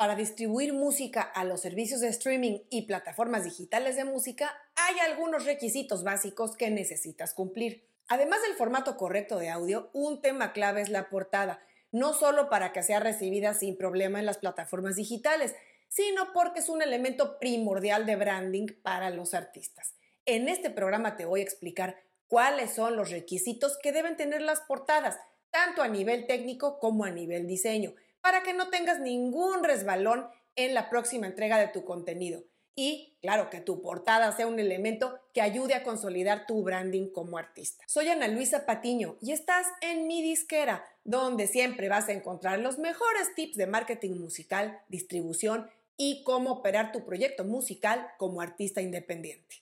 Para distribuir música a los servicios de streaming y plataformas digitales de música, hay algunos requisitos básicos que necesitas cumplir. Además del formato correcto de audio, un tema clave es la portada, no solo para que sea recibida sin problema en las plataformas digitales, sino porque es un elemento primordial de branding para los artistas. En este programa te voy a explicar cuáles son los requisitos que deben tener las portadas, tanto a nivel técnico como a nivel diseño para que no tengas ningún resbalón en la próxima entrega de tu contenido. Y claro, que tu portada sea un elemento que ayude a consolidar tu branding como artista. Soy Ana Luisa Patiño y estás en mi disquera, donde siempre vas a encontrar los mejores tips de marketing musical, distribución y cómo operar tu proyecto musical como artista independiente.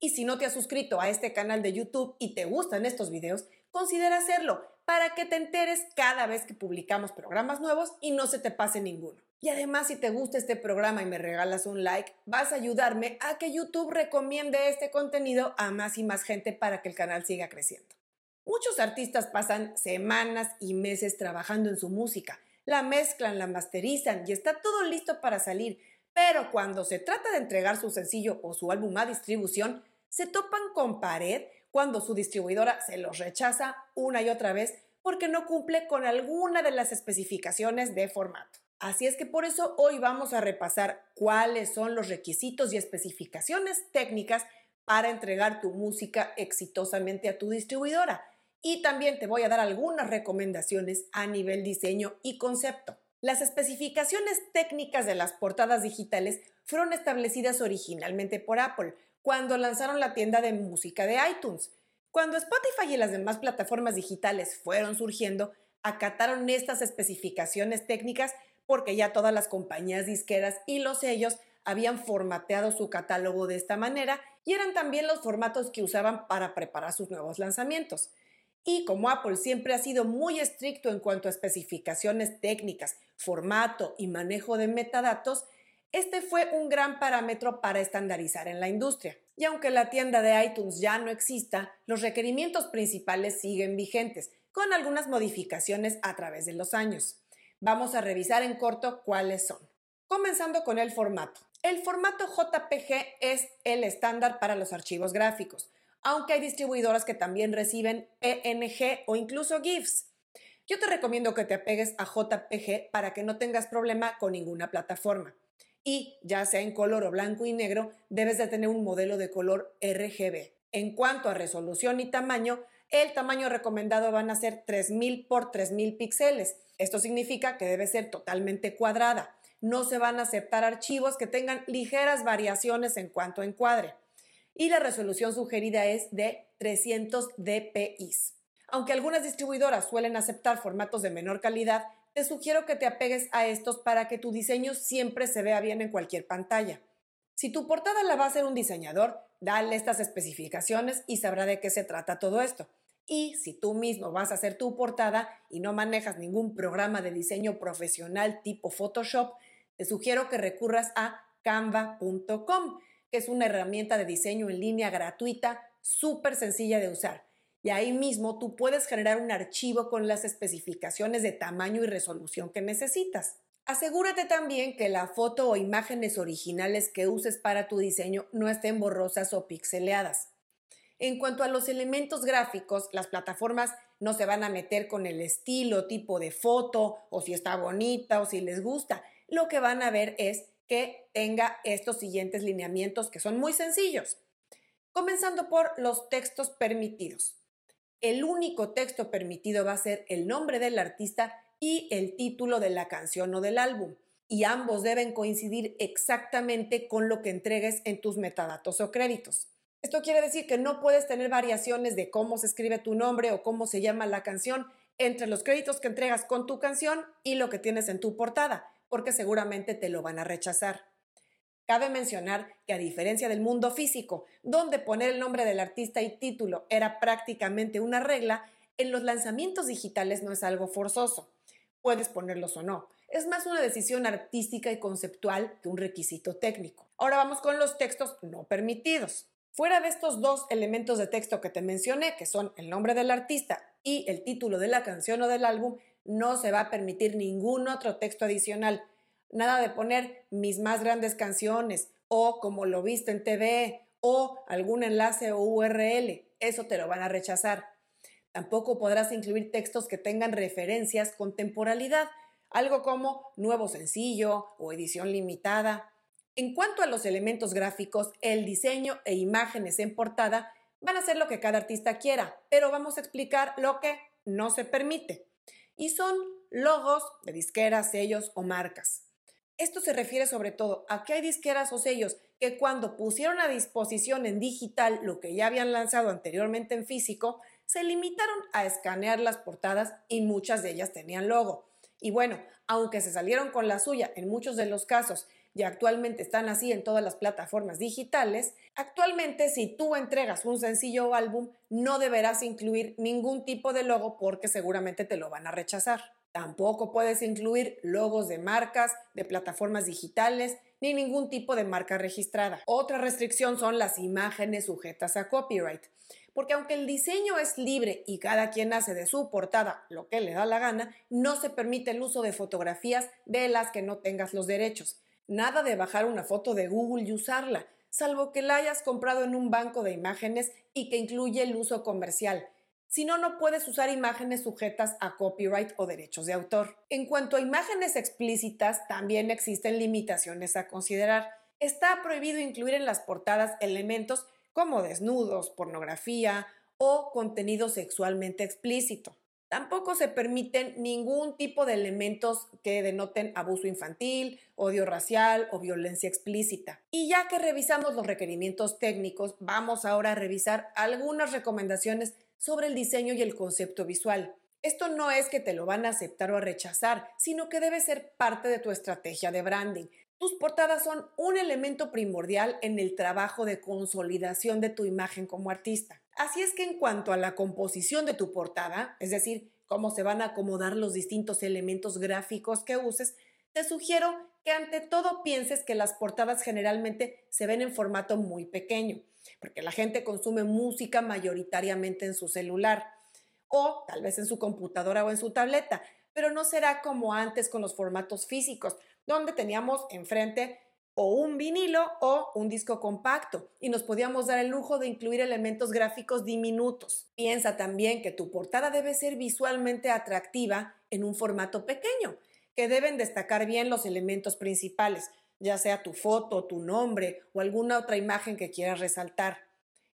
Y si no te has suscrito a este canal de YouTube y te gustan estos videos, considera hacerlo para que te enteres cada vez que publicamos programas nuevos y no se te pase ninguno. Y además, si te gusta este programa y me regalas un like, vas a ayudarme a que YouTube recomiende este contenido a más y más gente para que el canal siga creciendo. Muchos artistas pasan semanas y meses trabajando en su música, la mezclan, la masterizan y está todo listo para salir, pero cuando se trata de entregar su sencillo o su álbum a distribución, se topan con pared cuando su distribuidora se los rechaza una y otra vez porque no cumple con alguna de las especificaciones de formato. Así es que por eso hoy vamos a repasar cuáles son los requisitos y especificaciones técnicas para entregar tu música exitosamente a tu distribuidora. Y también te voy a dar algunas recomendaciones a nivel diseño y concepto. Las especificaciones técnicas de las portadas digitales fueron establecidas originalmente por Apple, cuando lanzaron la tienda de música de iTunes. Cuando Spotify y las demás plataformas digitales fueron surgiendo, acataron estas especificaciones técnicas porque ya todas las compañías disqueras y los sellos habían formateado su catálogo de esta manera y eran también los formatos que usaban para preparar sus nuevos lanzamientos. Y como Apple siempre ha sido muy estricto en cuanto a especificaciones técnicas, formato y manejo de metadatos, este fue un gran parámetro para estandarizar en la industria. Y aunque la tienda de iTunes ya no exista, los requerimientos principales siguen vigentes, con algunas modificaciones a través de los años. Vamos a revisar en corto cuáles son. Comenzando con el formato. El formato JPG es el estándar para los archivos gráficos, aunque hay distribuidoras que también reciben PNG o incluso GIFs. Yo te recomiendo que te apegues a JPG para que no tengas problema con ninguna plataforma y ya sea en color o blanco y negro, debes de tener un modelo de color RGB. En cuanto a resolución y tamaño, el tamaño recomendado van a ser 3000 por 3000 píxeles. Esto significa que debe ser totalmente cuadrada. No se van a aceptar archivos que tengan ligeras variaciones en cuanto a encuadre. Y la resolución sugerida es de 300 dpi. Aunque algunas distribuidoras suelen aceptar formatos de menor calidad, te sugiero que te apegues a estos para que tu diseño siempre se vea bien en cualquier pantalla. Si tu portada la va a hacer un diseñador, dale estas especificaciones y sabrá de qué se trata todo esto. Y si tú mismo vas a hacer tu portada y no manejas ningún programa de diseño profesional tipo Photoshop, te sugiero que recurras a canva.com, que es una herramienta de diseño en línea gratuita súper sencilla de usar y ahí mismo tú puedes generar un archivo con las especificaciones de tamaño y resolución que necesitas. Asegúrate también que la foto o imágenes originales que uses para tu diseño no estén borrosas o pixeleadas. En cuanto a los elementos gráficos, las plataformas no se van a meter con el estilo, tipo de foto, o si está bonita o si les gusta. Lo que van a ver es que tenga estos siguientes lineamientos que son muy sencillos. Comenzando por los textos permitidos el único texto permitido va a ser el nombre del artista y el título de la canción o del álbum. Y ambos deben coincidir exactamente con lo que entregues en tus metadatos o créditos. Esto quiere decir que no puedes tener variaciones de cómo se escribe tu nombre o cómo se llama la canción entre los créditos que entregas con tu canción y lo que tienes en tu portada, porque seguramente te lo van a rechazar. Cabe mencionar que a diferencia del mundo físico, donde poner el nombre del artista y título era prácticamente una regla, en los lanzamientos digitales no es algo forzoso. Puedes ponerlos o no. Es más una decisión artística y conceptual que un requisito técnico. Ahora vamos con los textos no permitidos. Fuera de estos dos elementos de texto que te mencioné, que son el nombre del artista y el título de la canción o del álbum, no se va a permitir ningún otro texto adicional. Nada de poner mis más grandes canciones o como lo viste en TV o algún enlace o URL. Eso te lo van a rechazar. Tampoco podrás incluir textos que tengan referencias con temporalidad, algo como nuevo sencillo o edición limitada. En cuanto a los elementos gráficos, el diseño e imágenes en portada van a ser lo que cada artista quiera, pero vamos a explicar lo que no se permite. Y son logos de disqueras, sellos o marcas. Esto se refiere sobre todo a que hay disqueras o sellos que cuando pusieron a disposición en digital lo que ya habían lanzado anteriormente en físico, se limitaron a escanear las portadas y muchas de ellas tenían logo. Y bueno, aunque se salieron con la suya en muchos de los casos y actualmente están así en todas las plataformas digitales, actualmente si tú entregas un sencillo o álbum no deberás incluir ningún tipo de logo porque seguramente te lo van a rechazar. Tampoco puedes incluir logos de marcas, de plataformas digitales, ni ningún tipo de marca registrada. Otra restricción son las imágenes sujetas a copyright, porque aunque el diseño es libre y cada quien hace de su portada lo que le da la gana, no se permite el uso de fotografías de las que no tengas los derechos. Nada de bajar una foto de Google y usarla, salvo que la hayas comprado en un banco de imágenes y que incluye el uso comercial. Si no, no puedes usar imágenes sujetas a copyright o derechos de autor. En cuanto a imágenes explícitas, también existen limitaciones a considerar. Está prohibido incluir en las portadas elementos como desnudos, pornografía o contenido sexualmente explícito. Tampoco se permiten ningún tipo de elementos que denoten abuso infantil, odio racial o violencia explícita. Y ya que revisamos los requerimientos técnicos, vamos ahora a revisar algunas recomendaciones sobre el diseño y el concepto visual. Esto no es que te lo van a aceptar o a rechazar, sino que debe ser parte de tu estrategia de branding. Tus portadas son un elemento primordial en el trabajo de consolidación de tu imagen como artista. Así es que en cuanto a la composición de tu portada, es decir, cómo se van a acomodar los distintos elementos gráficos que uses, te sugiero que ante todo pienses que las portadas generalmente se ven en formato muy pequeño, porque la gente consume música mayoritariamente en su celular o tal vez en su computadora o en su tableta, pero no será como antes con los formatos físicos, donde teníamos enfrente o un vinilo o un disco compacto y nos podíamos dar el lujo de incluir elementos gráficos diminutos. Piensa también que tu portada debe ser visualmente atractiva en un formato pequeño, que deben destacar bien los elementos principales, ya sea tu foto, tu nombre o alguna otra imagen que quieras resaltar.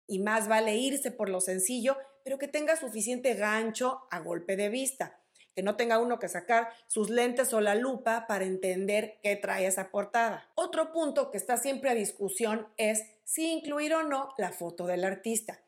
Y más vale irse por lo sencillo, pero que tenga suficiente gancho a golpe de vista que no tenga uno que sacar sus lentes o la lupa para entender qué trae esa portada. Otro punto que está siempre a discusión es si incluir o no la foto del artista.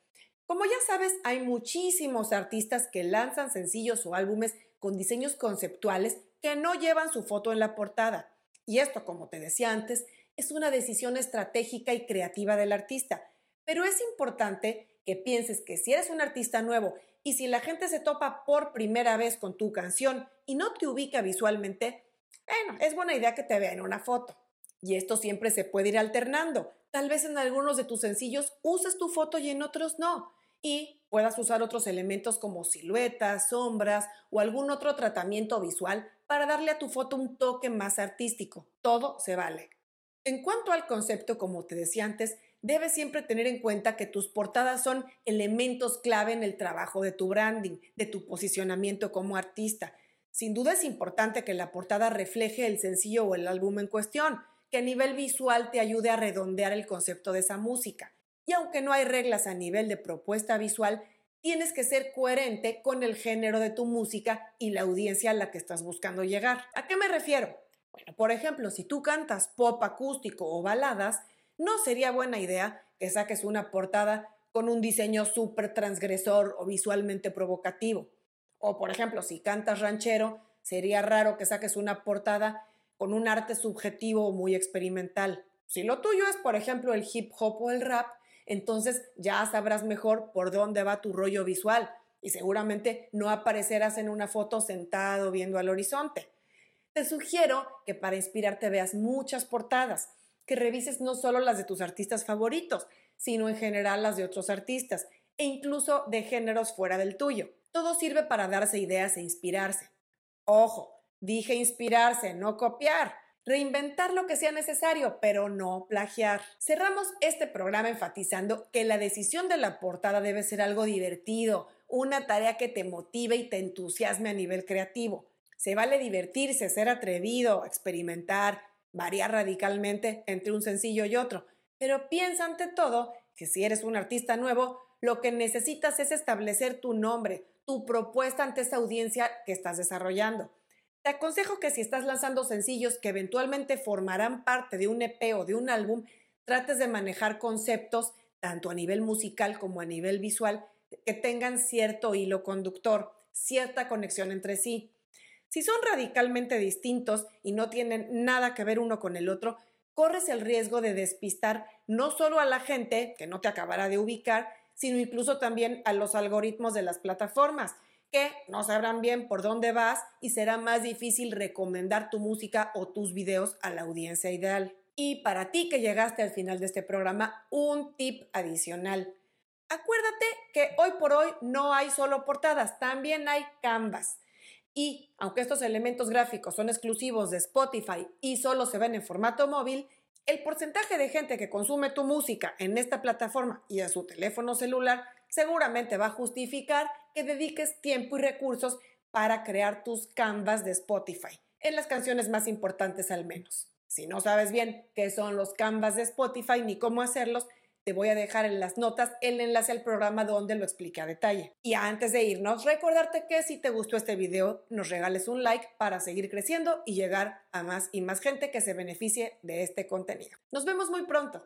Como ya sabes, hay muchísimos artistas que lanzan sencillos o álbumes con diseños conceptuales que no llevan su foto en la portada. Y esto, como te decía antes, es una decisión estratégica y creativa del artista. Pero es importante que pienses que si eres un artista nuevo y si la gente se topa por primera vez con tu canción y no te ubica visualmente, bueno, es buena idea que te vea en una foto. Y esto siempre se puede ir alternando. Tal vez en algunos de tus sencillos uses tu foto y en otros no. Y puedas usar otros elementos como siluetas, sombras o algún otro tratamiento visual para darle a tu foto un toque más artístico. Todo se vale. En cuanto al concepto, como te decía antes, debes siempre tener en cuenta que tus portadas son elementos clave en el trabajo de tu branding, de tu posicionamiento como artista. Sin duda es importante que la portada refleje el sencillo o el álbum en cuestión, que a nivel visual te ayude a redondear el concepto de esa música. Y aunque no hay reglas a nivel de propuesta visual, tienes que ser coherente con el género de tu música y la audiencia a la que estás buscando llegar. ¿A qué me refiero? Bueno, por ejemplo, si tú cantas pop acústico o baladas, no sería buena idea que saques una portada con un diseño súper transgresor o visualmente provocativo. O, por ejemplo, si cantas ranchero, sería raro que saques una portada con un arte subjetivo o muy experimental. Si lo tuyo es, por ejemplo, el hip hop o el rap, entonces ya sabrás mejor por dónde va tu rollo visual y seguramente no aparecerás en una foto sentado viendo al horizonte. Te sugiero que para inspirarte veas muchas portadas que revises no solo las de tus artistas favoritos, sino en general las de otros artistas e incluso de géneros fuera del tuyo. Todo sirve para darse ideas e inspirarse. Ojo, dije inspirarse, no copiar. Reinventar lo que sea necesario, pero no plagiar. Cerramos este programa enfatizando que la decisión de la portada debe ser algo divertido, una tarea que te motive y te entusiasme a nivel creativo. Se vale divertirse, ser atrevido, experimentar, variar radicalmente entre un sencillo y otro, pero piensa ante todo que si eres un artista nuevo, lo que necesitas es establecer tu nombre, tu propuesta ante esa audiencia que estás desarrollando. Te aconsejo que si estás lanzando sencillos que eventualmente formarán parte de un EP o de un álbum, trates de manejar conceptos, tanto a nivel musical como a nivel visual, que tengan cierto hilo conductor, cierta conexión entre sí. Si son radicalmente distintos y no tienen nada que ver uno con el otro, corres el riesgo de despistar no solo a la gente, que no te acabará de ubicar, sino incluso también a los algoritmos de las plataformas que no sabrán bien por dónde vas y será más difícil recomendar tu música o tus videos a la audiencia ideal. Y para ti que llegaste al final de este programa, un tip adicional. Acuérdate que hoy por hoy no hay solo portadas, también hay canvas. Y aunque estos elementos gráficos son exclusivos de Spotify y solo se ven en formato móvil, el porcentaje de gente que consume tu música en esta plataforma y a su teléfono celular seguramente va a justificar que dediques tiempo y recursos para crear tus canvas de Spotify, en las canciones más importantes al menos. Si no sabes bien qué son los canvas de Spotify ni cómo hacerlos, te voy a dejar en las notas el enlace al programa donde lo expliqué a detalle. Y antes de irnos, recordarte que si te gustó este video, nos regales un like para seguir creciendo y llegar a más y más gente que se beneficie de este contenido. Nos vemos muy pronto.